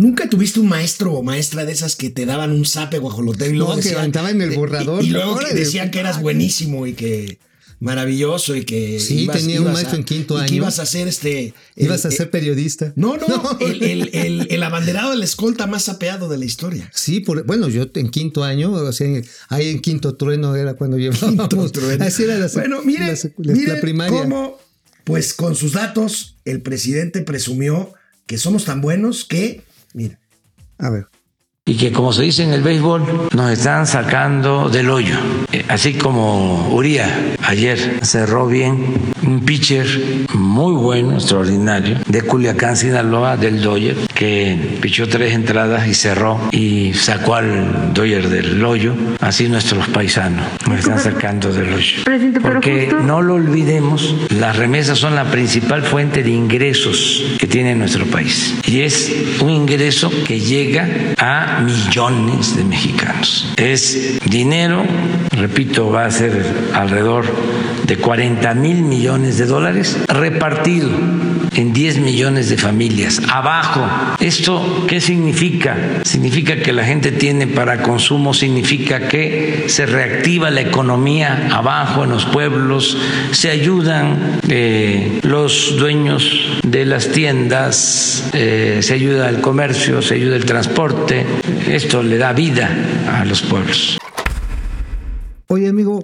¿Nunca tuviste un maestro o maestra de esas que te daban un zape guajoloteo y luego No, que levantaban el borrador. Y, y luego que decían que eras buenísimo y que maravilloso y que Sí, tenía un maestro en quinto y que año. ibas a ser este Ibas a ser periodista. No, no, el, el- el- el abanderado de la escolta más sapeado de la historia. Sí, por, bueno, yo en quinto año, o sea, ahí en quinto trueno era cuando llevábamos. Trueno. Así era la, bueno, miren, la, sec- la- miren la primaria. cómo, pues con sus datos, el presidente presumió que somos tan buenos que, mira, A ver. y que como se dice en el béisbol, nos están sacando del hoyo. Eh, Así como Uría ayer cerró bien un pitcher muy bueno, extraordinario, de Culiacán, Sinaloa, del Dodger, que pichó tres entradas y cerró y sacó al Dodger del hoyo. Así nuestros paisanos nos están sacando del hoyo. Porque no lo olvidemos, las remesas son la principal fuente de ingresos que tiene nuestro país. Y es un ingreso que llega a millones de mexicanos. Es dinero, repito, va a ser alrededor de 40 mil millones de dólares repartido en 10 millones de familias. Abajo, ¿esto qué significa? Significa que la gente tiene para consumo, significa que se reactiva la economía abajo en los pueblos, se ayudan eh, los dueños de las tiendas, eh, se ayuda el comercio, se ayuda el transporte. Esto le da vida a los pueblos. Oye, amigo,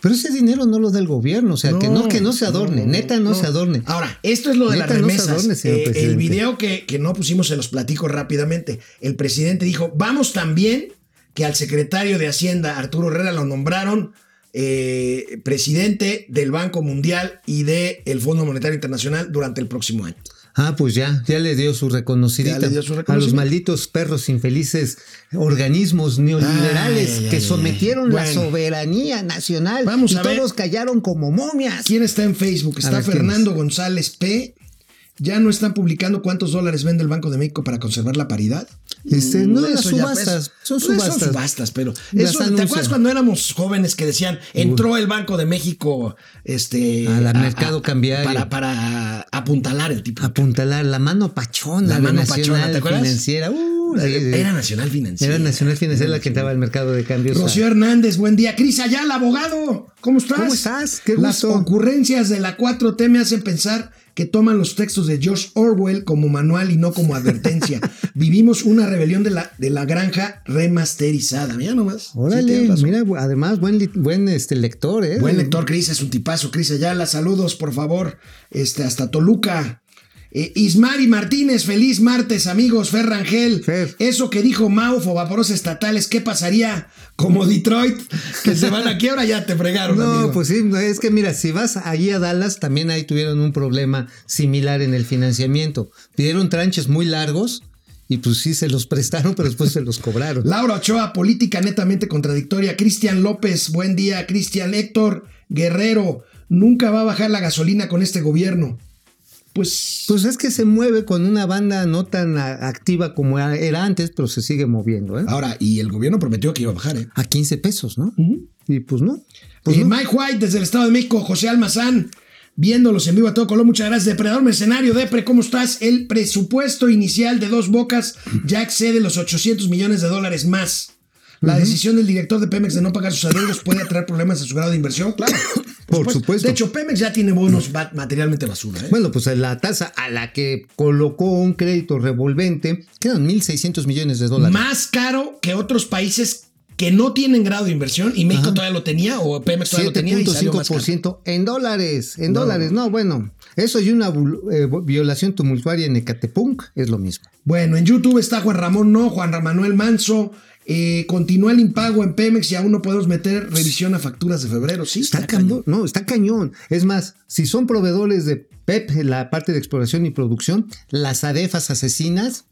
pero ese dinero no lo da el gobierno, o sea, que no, que no se adorne, neta no, se adorne. Ahora, esto es lo de Neta, las no se remesas. adorne, Eh, el video que, que no pusimos se los platico rápidamente. El presidente dijo, vamos también que al secretario de Hacienda, Arturo Herrera, lo nombraron eh, presidente del Banco Mundial y del Fondo Monetario Internacional durante el próximo año. Ah, pues ya, ya le dio su reconocidita Ya le dio su a los malditos perros infelices organismos neoliberales Ay, ay, que ay, sometieron la soberanía nacional Vamos y a ver. todos callaron como momias. ¿Quién está en Facebook? Está ver, ¿quién Fernando González P. Ya no están publicando cuántos dólares vende el Banco de México para conservar la paridad. Este, no, las Eso ya, subastas, pues, son pues, subastas. subastas, pero Las eso, ¿te anuncian. acuerdas cuando éramos jóvenes que decían entró el Banco de México este A la mercado cambiario. para, para apuntalar el tipo? Apuntalar la mano pachona, La mano nacional pachona, ¿te acuerdas? financiera. Uh, sí. Era Nacional Financiera. Era Nacional Financiera la que entraba al mercado de cambios. Rocío Hernández, buen día. Cris Ayala, abogado. ¿Cómo estás? ¿Cómo estás? Qué Las gusto. ocurrencias de la 4T me hacen pensar que toman los textos de George Orwell como manual y no como advertencia. Vivimos una rebelión de la, de la granja remasterizada. Mira nomás. Órale, mira, además, buen, buen este, lector, ¿eh? Buen lector, Cris, es un tipazo. Cris Ayala, saludos, por favor. Este, hasta Toluca. Eh, Ismari Martínez, feliz martes, amigos. Fer Rangel. Fer. Eso que dijo Maufo, vaporos estatales, ¿qué pasaría? Como Detroit, que se van aquí, ahora ya te fregaron, No, amigo. pues sí, es que mira, si vas allí a Dallas, también ahí tuvieron un problema similar en el financiamiento. Pidieron tranches muy largos y pues sí se los prestaron, pero después se los cobraron. Laura Ochoa, política netamente contradictoria. Cristian López, buen día. Cristian Héctor Guerrero, nunca va a bajar la gasolina con este gobierno. Pues, Pues es que se mueve con una banda no tan activa como era antes, pero se sigue moviendo, ¿eh? ahora, y el gobierno prometió que iba a bajar, ¿eh? A 15 pesos, ¿no? Y pues no. Pues Eh, no. Mike White desde el Estado de México, José Almazán, viéndolos en vivo a todo color. Muchas gracias. Depredador Mercenario, Depre, ¿cómo estás? El presupuesto inicial de dos bocas ya excede los 800 millones de dólares más. La decisión del director de Pemex de no pagar sus adeudos puede atraer problemas a su grado de inversión, claro. Por supuesto. De hecho, Pemex ya tiene bonos materialmente basura. ¿eh? Bueno, pues la tasa a la que colocó un crédito revolvente quedan 1.600 millones de dólares. Más caro que otros países que no tienen grado de inversión y México todavía lo tenía o Pemex todavía lo tenía y salió más caro. 7.5% en dólares, en dólares. No, bueno, eso y una eh, violación tumultuaria en Ecatepunk es lo mismo. Bueno, en YouTube está Juan Ramón No, Juan Manuel Manso. eh, continúa el impago en Pemex y aún no podemos meter revisión a facturas de febrero. Sí, Está está cañón, no, está cañón. Es más, si son proveedores de PEP, la parte de exploración y producción, las ADEFAS asesinas,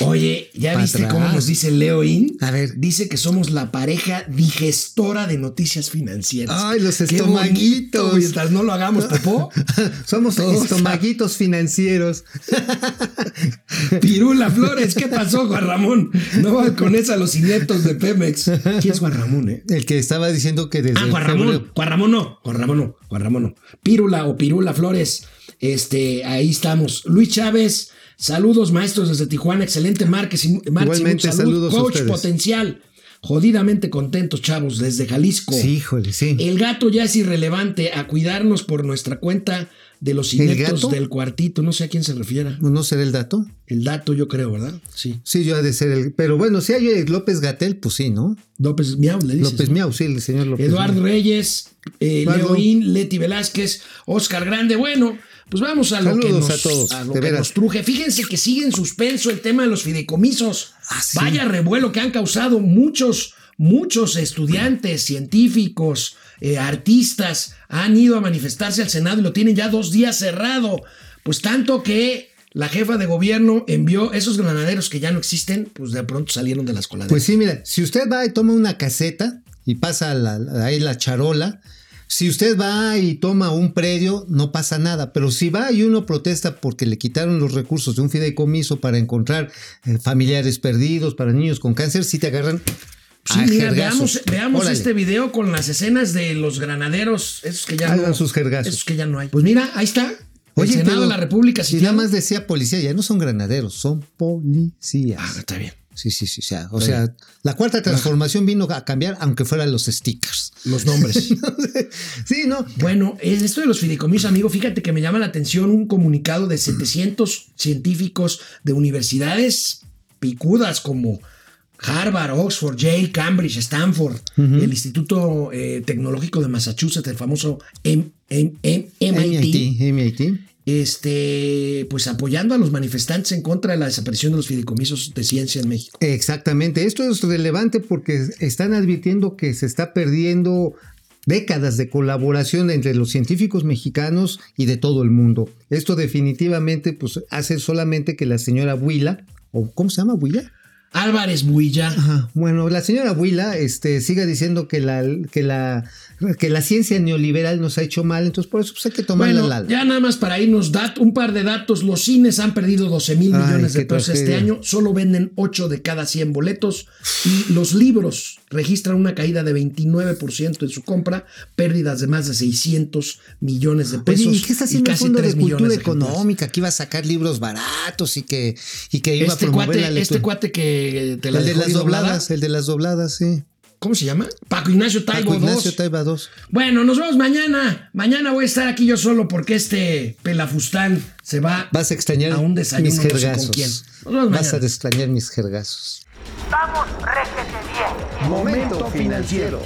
Oye, ¿ya viste atrás. cómo nos dice Leo In? A ver. Dice que somos la pareja digestora de noticias financieras. Ay, los estomaguitos. Mientras no lo hagamos, popó. somos Todos. estomaguitos financieros. Pirula Flores, ¿qué pasó, Juan Ramón? No van con esa los ineptos de Pemex. ¿Quién es Juan Ramón, eh? El que estaba diciendo que desde Ah, Juan Ramón. febrero- Juan Ramón no. Juan Ramón no. Juan Ramón no. Pírula o Pirula Flores. Este, ahí estamos. Luis Chávez. Saludos, maestros desde Tijuana. Excelente marketing. Igualmente, saludos a Coach potencial. Jodidamente contentos, chavos, desde Jalisco. Sí, híjole, sí. El gato ya es irrelevante. A cuidarnos por nuestra cuenta de los ¿El ineptos del cuartito. No sé a quién se refiera. ¿No será el dato? El dato, yo creo, ¿verdad? Sí. Sí, yo ha de ser el. Pero bueno, si hay el López Gatel, pues sí, ¿no? López Miau, le dices. López. Miau, sí, el señor López Eduardo. Reyes, eh. Leoín, Leti Velázquez, Oscar Grande. Bueno, pues vamos a lo que, Saludos nos, a todos, a lo de que veras. nos truje. Fíjense que sigue en suspenso el tema de los fideicomisos. Ah, sí. Vaya revuelo que han causado muchos, muchos estudiantes, científicos, eh, artistas han ido a manifestarse al Senado y lo tienen ya dos días cerrado. Pues tanto que la jefa de gobierno envió esos granaderos que ya no existen, pues de pronto salieron de las coladeras. Pues sí, mira, si usted va y toma una caseta y pasa la- ahí la charola, si usted va y toma un predio, no pasa nada. Pero si va y uno protesta porque le quitaron los recursos de un fideicomiso para encontrar eh, familiares perdidos, para niños con cáncer, sí te agarran. Sí, a mira, veamos, veamos Órale. este video con las escenas de los granaderos, esos que ya Hagan no, sus jergazos. esos que ya no hay. Pues mira, ahí está. Oye, el Senado de la República Si nada más decía policía, ya no son granaderos, son policías. Ah, está bien. Sí, sí, sí. O sea, o sea, la cuarta transformación vino a cambiar, aunque fueran los stickers. Los nombres. sí, no. bueno, es esto de los fideicomisos, amigo, fíjate que me llama la atención un comunicado de 700 científicos de universidades picudas como Harvard, Oxford, Yale, Cambridge, Stanford, el Instituto eh, Tecnológico de Massachusetts, el famoso M- M- M- MIT. MIT. Este, pues apoyando a los manifestantes en contra de la desaparición de los fideicomisos de ciencia en México. Exactamente. Esto es relevante porque están advirtiendo que se está perdiendo décadas de colaboración entre los científicos mexicanos y de todo el mundo. Esto definitivamente pues, hace solamente que la señora Huila, o ¿cómo se llama Huila? Álvarez Builla. Ajá. Bueno, la señora Huila este, siga diciendo que la, que, la, que la ciencia neoliberal nos ha hecho mal, entonces por eso pues, hay que tomarla Bueno, al alma. ya nada más para irnos, dat, un par de datos. Los cines han perdido 12 mil Ay, millones de pesos este año. Solo venden 8 de cada 100 boletos. Y los libros registran una caída de 29% en su compra, pérdidas de más de 600 millones de pesos. Oye, ¿y qué está haciendo el Fondo de 3 millones Cultura. Económica? Que iba a sacar libros baratos y que, y que iba a Este promover la cuate, lectura. este cuate que te la el de las dobladas, el de las dobladas, sí. ¿Cómo se llama? Paco Ignacio Taibo Paco Ignacio II. Taiba 2. Bueno, nos vemos mañana. Mañana voy a estar aquí yo solo porque este pelafustán se va Vas a extrañar a un desayuno. mis no sé con jergazos. quién. Nos vemos Vas a extrañar mis jergazos. Vamos, réjete bien. Momento financiero.